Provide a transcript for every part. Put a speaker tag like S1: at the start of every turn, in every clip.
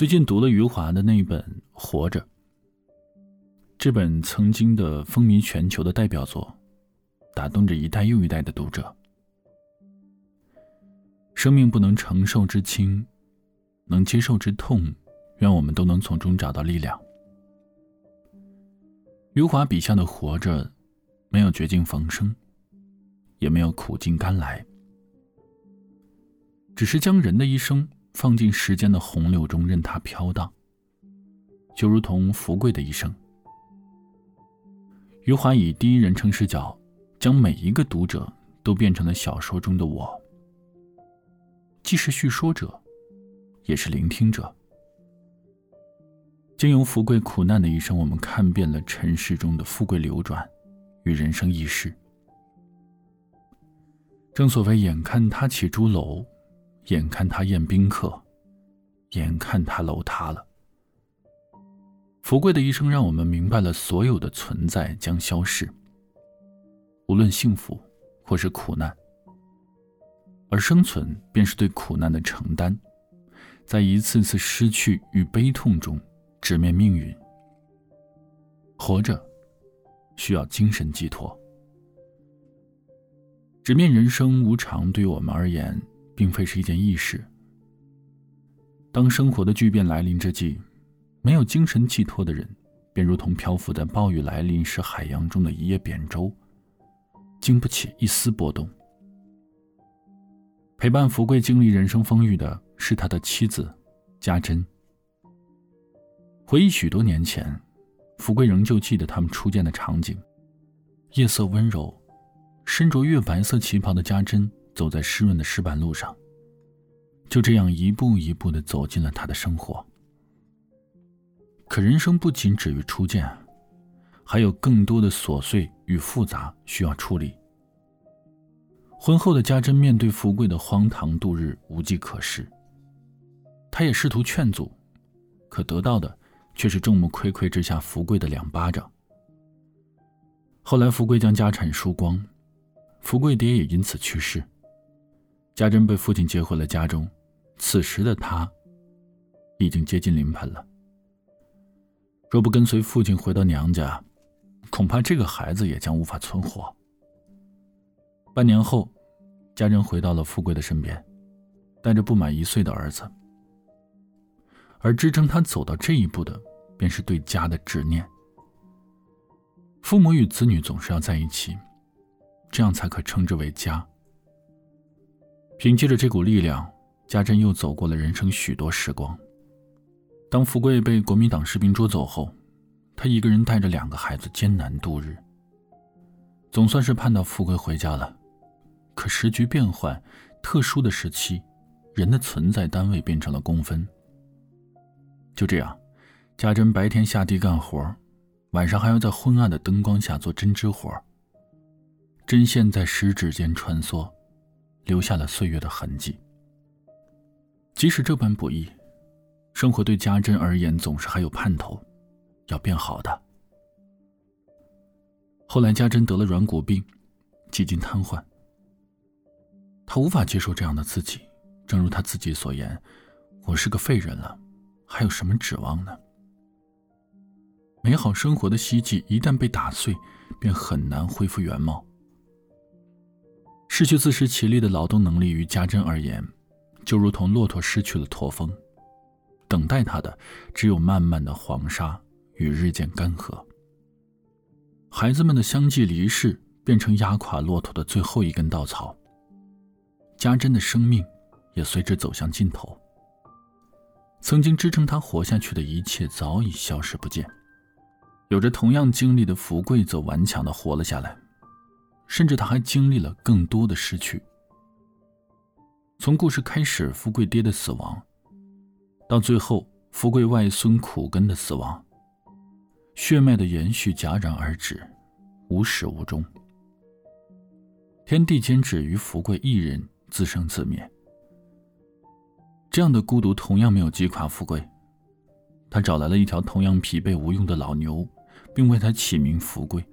S1: 最近读了余华的那一本《活着》，这本曾经的风靡全球的代表作，打动着一代又一代的读者。生命不能承受之轻，能接受之痛，愿我们都能从中找到力量。余华笔下的活着，没有绝境逢生，也没有苦尽甘来，只是将人的一生。放进时间的洪流中，任它飘荡，就如同福贵的一生。余华以第一人称视角，将每一个读者都变成了小说中的我，既是叙说者，也是聆听者。经由福贵苦难的一生，我们看遍了尘世中的富贵流转与人生易事。正所谓，眼看他起朱楼。眼看他宴宾客，眼看他楼塌了。福贵的一生让我们明白了，所有的存在将消逝，无论幸福或是苦难，而生存便是对苦难的承担，在一次次失去与悲痛中直面命运。活着，需要精神寄托。直面人生无常，对于我们而言。并非是一件易事。当生活的巨变来临之际，没有精神寄托的人，便如同漂浮在暴雨来临时海洋中的一叶扁舟，经不起一丝波动。陪伴福贵经历人生风雨的是他的妻子家珍。回忆许多年前，福贵仍旧记得他们初见的场景：夜色温柔，身着月白色旗袍的家珍。走在湿润的石板路上，就这样一步一步的走进了他的生活。可人生不仅止于初见，还有更多的琐碎与复杂需要处理。婚后的家珍面对福贵的荒唐度日，无计可施。他也试图劝阻，可得到的却是众目睽睽之下福贵的两巴掌。后来，福贵将家产输光，福贵爹也因此去世。家珍被父亲接回了家中，此时的她已经接近临盆了。若不跟随父亲回到娘家，恐怕这个孩子也将无法存活。半年后，家珍回到了富贵的身边，带着不满一岁的儿子。而支撑他走到这一步的，便是对家的执念。父母与子女总是要在一起，这样才可称之为家。凭借着这股力量，家珍又走过了人生许多时光。当福贵被国民党士兵捉走后，他一个人带着两个孩子艰难度日。总算是盼到富贵回家了，可时局变幻，特殊的时期，人的存在单位变成了公分。就这样，家珍白天下地干活，晚上还要在昏暗的灯光下做针织活，针线在食指间穿梭。留下了岁月的痕迹。即使这般不易，生活对家珍而言总是还有盼头，要变好的。后来，家珍得了软骨病，几近瘫痪。他无法接受这样的自己，正如他自己所言：“我是个废人了，还有什么指望呢？”美好生活的希冀一旦被打碎，便很难恢复原貌。失去自食其力的劳动能力，于家珍而言，就如同骆驼失去了驼峰，等待他的只有漫漫的黄沙与日渐干涸。孩子们的相继离世，变成压垮骆驼的最后一根稻草。家珍的生命也随之走向尽头。曾经支撑他活下去的一切，早已消失不见。有着同样经历的福贵，则顽强的活了下来。甚至他还经历了更多的失去。从故事开始，富贵爹的死亡，到最后富贵外孙苦根的死亡，血脉的延续戛然而止，无始无终。天地间只余福贵一人自生自灭。这样的孤独同样没有击垮富贵，他找来了一条同样疲惫无用的老牛，并为他起名福贵。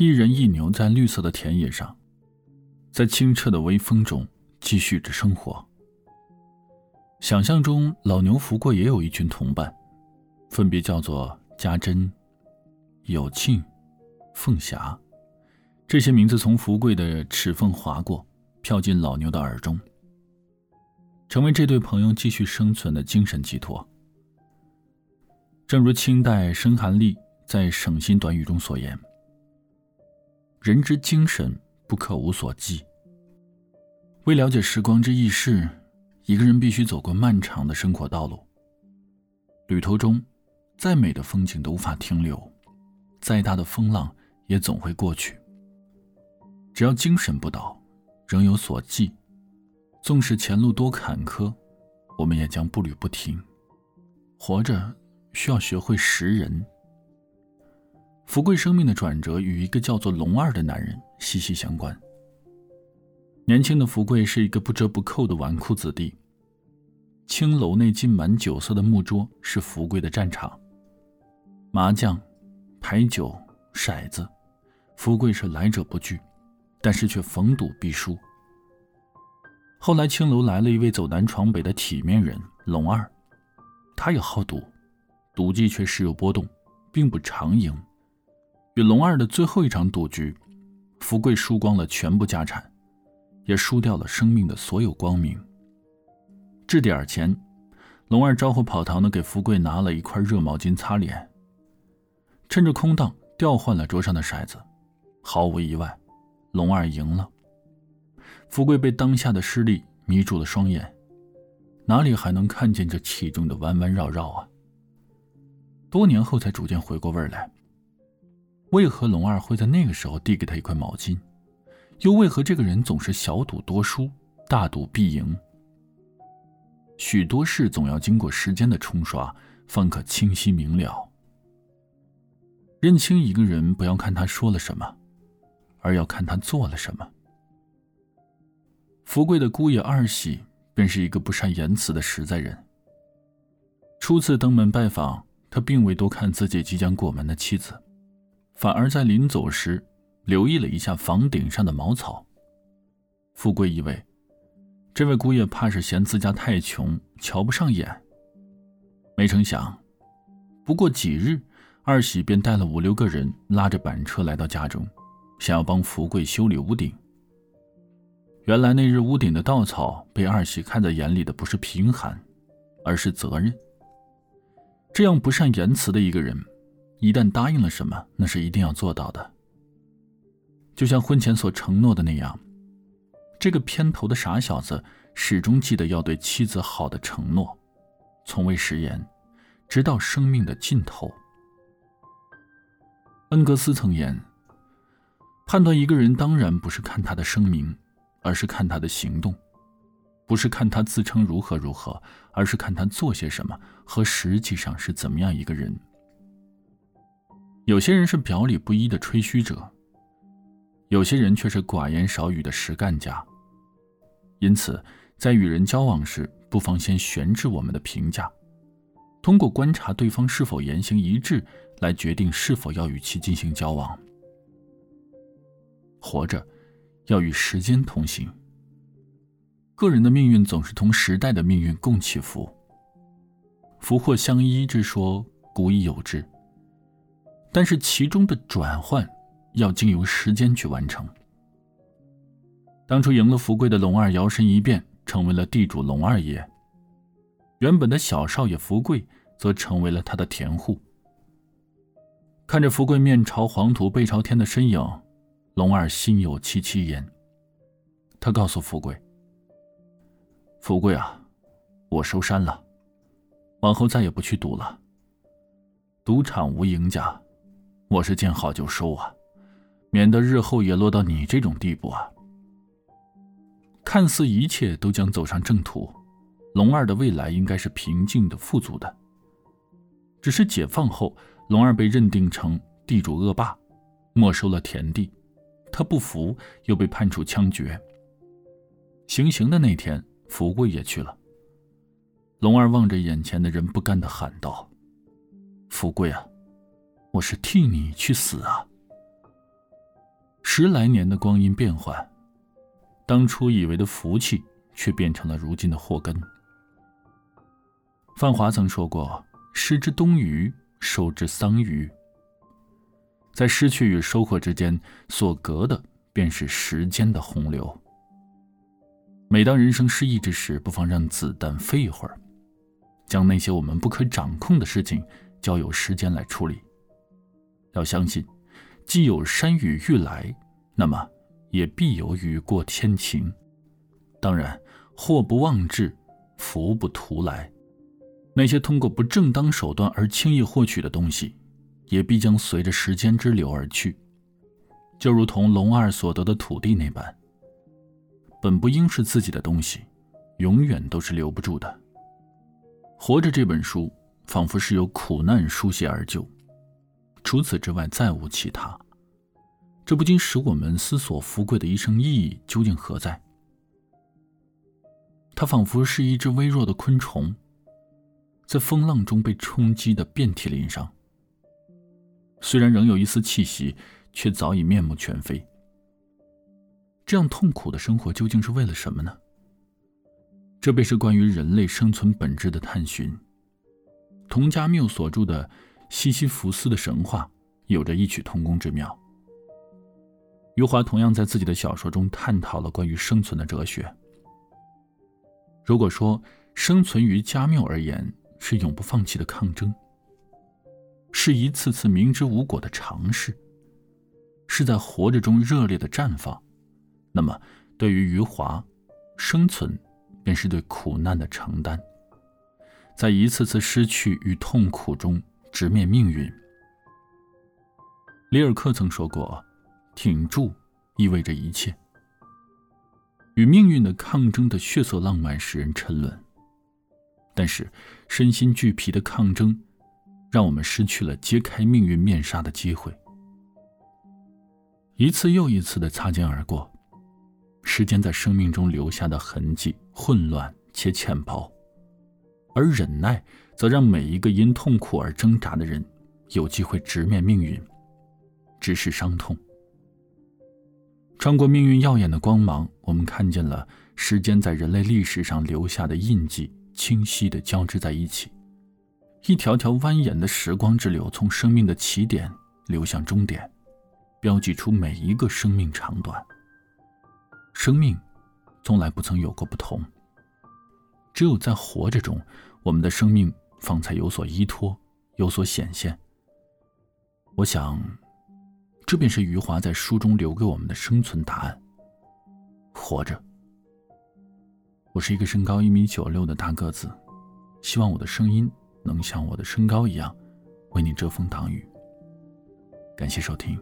S1: 一人一牛在绿色的田野上，在清澈的微风中继续着生活。想象中，老牛福贵也有一群同伴，分别叫做家珍、有庆、凤霞。这些名字从福贵的齿缝划过，飘进老牛的耳中，成为这对朋友继续生存的精神寄托。正如清代申寒利在《省心短语》中所言：“人之精神不可无所寄。”为了解时光之易逝，一个人必须走过漫长的生活道路。旅途中，再美的风景都无法停留，再大的风浪也总会过去。只要精神不倒，仍有所寄，纵使前路多坎坷，我们也将步履不停。活着。需要学会识人。福贵生命的转折与一个叫做龙二的男人息息相关。年轻的福贵是一个不折不扣的纨绔子弟。青楼内浸满酒色的木桌是福贵的战场。麻将、牌九、骰子，福贵是来者不拒，但是却逢赌必输。后来青楼来了一位走南闯北的体面人龙二，他也好赌。赌技却时有波动，并不常赢。与龙二的最后一场赌局，福贵输光了全部家产，也输掉了生命的所有光明。掷点前，龙二招呼跑堂的给福贵拿了一块热毛巾擦脸。趁着空档，调换了桌上的骰子，毫无意外，龙二赢了。福贵被当下的失利迷住了双眼，哪里还能看见这其中的弯弯绕绕啊？多年后才逐渐回过味来。为何龙二会在那个时候递给他一块毛巾？又为何这个人总是小赌多输，大赌必赢？许多事总要经过时间的冲刷，方可清晰明了。认清一个人，不要看他说了什么，而要看他做了什么。福贵的姑爷二喜便是一个不善言辞的实在人。初次登门拜访。他并未多看自己即将过门的妻子，反而在临走时留意了一下房顶上的茅草。富贵以为，这位姑爷怕是嫌自家太穷，瞧不上眼。没成想，不过几日，二喜便带了五六个人，拉着板车来到家中，想要帮福贵修理屋顶。原来那日屋顶的稻草被二喜看在眼里的不是贫寒，而是责任。这样不善言辞的一个人，一旦答应了什么，那是一定要做到的。就像婚前所承诺的那样，这个偏头的傻小子始终记得要对妻子好的承诺，从未食言，直到生命的尽头。恩格斯曾言：“判断一个人，当然不是看他的声明，而是看他的行动。”不是看他自称如何如何，而是看他做些什么和实际上是怎么样一个人。有些人是表里不一的吹嘘者，有些人却是寡言少语的实干家。因此，在与人交往时，不妨先悬置我们的评价，通过观察对方是否言行一致，来决定是否要与其进行交往。活着，要与时间同行。个人的命运总是同时代的命运共起伏，福祸相依之说古已有之。但是其中的转换要经由时间去完成。当初赢了福贵的龙二摇身一变成为了地主龙二爷，原本的小少爷福贵则成为了他的田户。看着福贵面朝黄土背朝天的身影，龙二心有戚戚焉。他告诉福贵。富贵啊，我收山了，往后再也不去赌了。赌场无赢家，我是见好就收啊，免得日后也落到你这种地步啊。看似一切都将走上正途，龙二的未来应该是平静的、富足的。只是解放后，龙二被认定成地主恶霸，没收了田地，他不服，又被判处枪决。行刑的那天。福贵也去了。龙二望着眼前的人，不甘的喊道：“福贵啊，我是替你去死啊！”十来年的光阴变幻，当初以为的福气，却变成了如今的祸根。范华曾说过：“失之东隅，收之桑榆。”在失去与收获之间，所隔的便是时间的洪流。每当人生失意之时，不妨让子弹飞一会儿，将那些我们不可掌控的事情交由时间来处理。要相信，既有山雨欲来，那么也必有雨过天晴。当然，祸不妄至，福不图来。那些通过不正当手段而轻易获取的东西。也必将随着时间之流而去，就如同龙二所得的土地那般。本不应是自己的东西，永远都是留不住的。活着这本书，仿佛是由苦难书写而就，除此之外再无其他。这不禁使我们思索：富贵的一生意义究竟何在？它仿佛是一只微弱的昆虫，在风浪中被冲击的遍体鳞伤。虽然仍有一丝气息，却早已面目全非。这样痛苦的生活究竟是为了什么呢？这便是关于人类生存本质的探寻。童家缪所著的《西西弗斯的神话》有着异曲同工之妙。余华同样在自己的小说中探讨了关于生存的哲学。如果说生存于加缪而言是永不放弃的抗争。是一次次明知无果的尝试，是在活着中热烈的绽放。那么，对于余华，生存便是对苦难的承担，在一次次失去与痛苦中直面命运。里尔克曾说过：“挺住，意味着一切。”与命运的抗争的血色浪漫使人沉沦，但是身心俱疲的抗争。让我们失去了揭开命运面纱的机会，一次又一次的擦肩而过，时间在生命中留下的痕迹混乱且浅薄，而忍耐则让每一个因痛苦而挣扎的人有机会直面命运，直视伤痛。穿过命运耀眼的光芒，我们看见了时间在人类历史上留下的印记，清晰的交织在一起。一条条蜿蜒的时光之流，从生命的起点流向终点，标记出每一个生命长短。生命从来不曾有过不同，只有在活着中，我们的生命方才有所依托，有所显现。我想，这便是余华在书中留给我们的生存答案：活着。我是一个身高一米九六的大个子，希望我的声音。能像我的身高一样，为你遮风挡雨。感谢收听。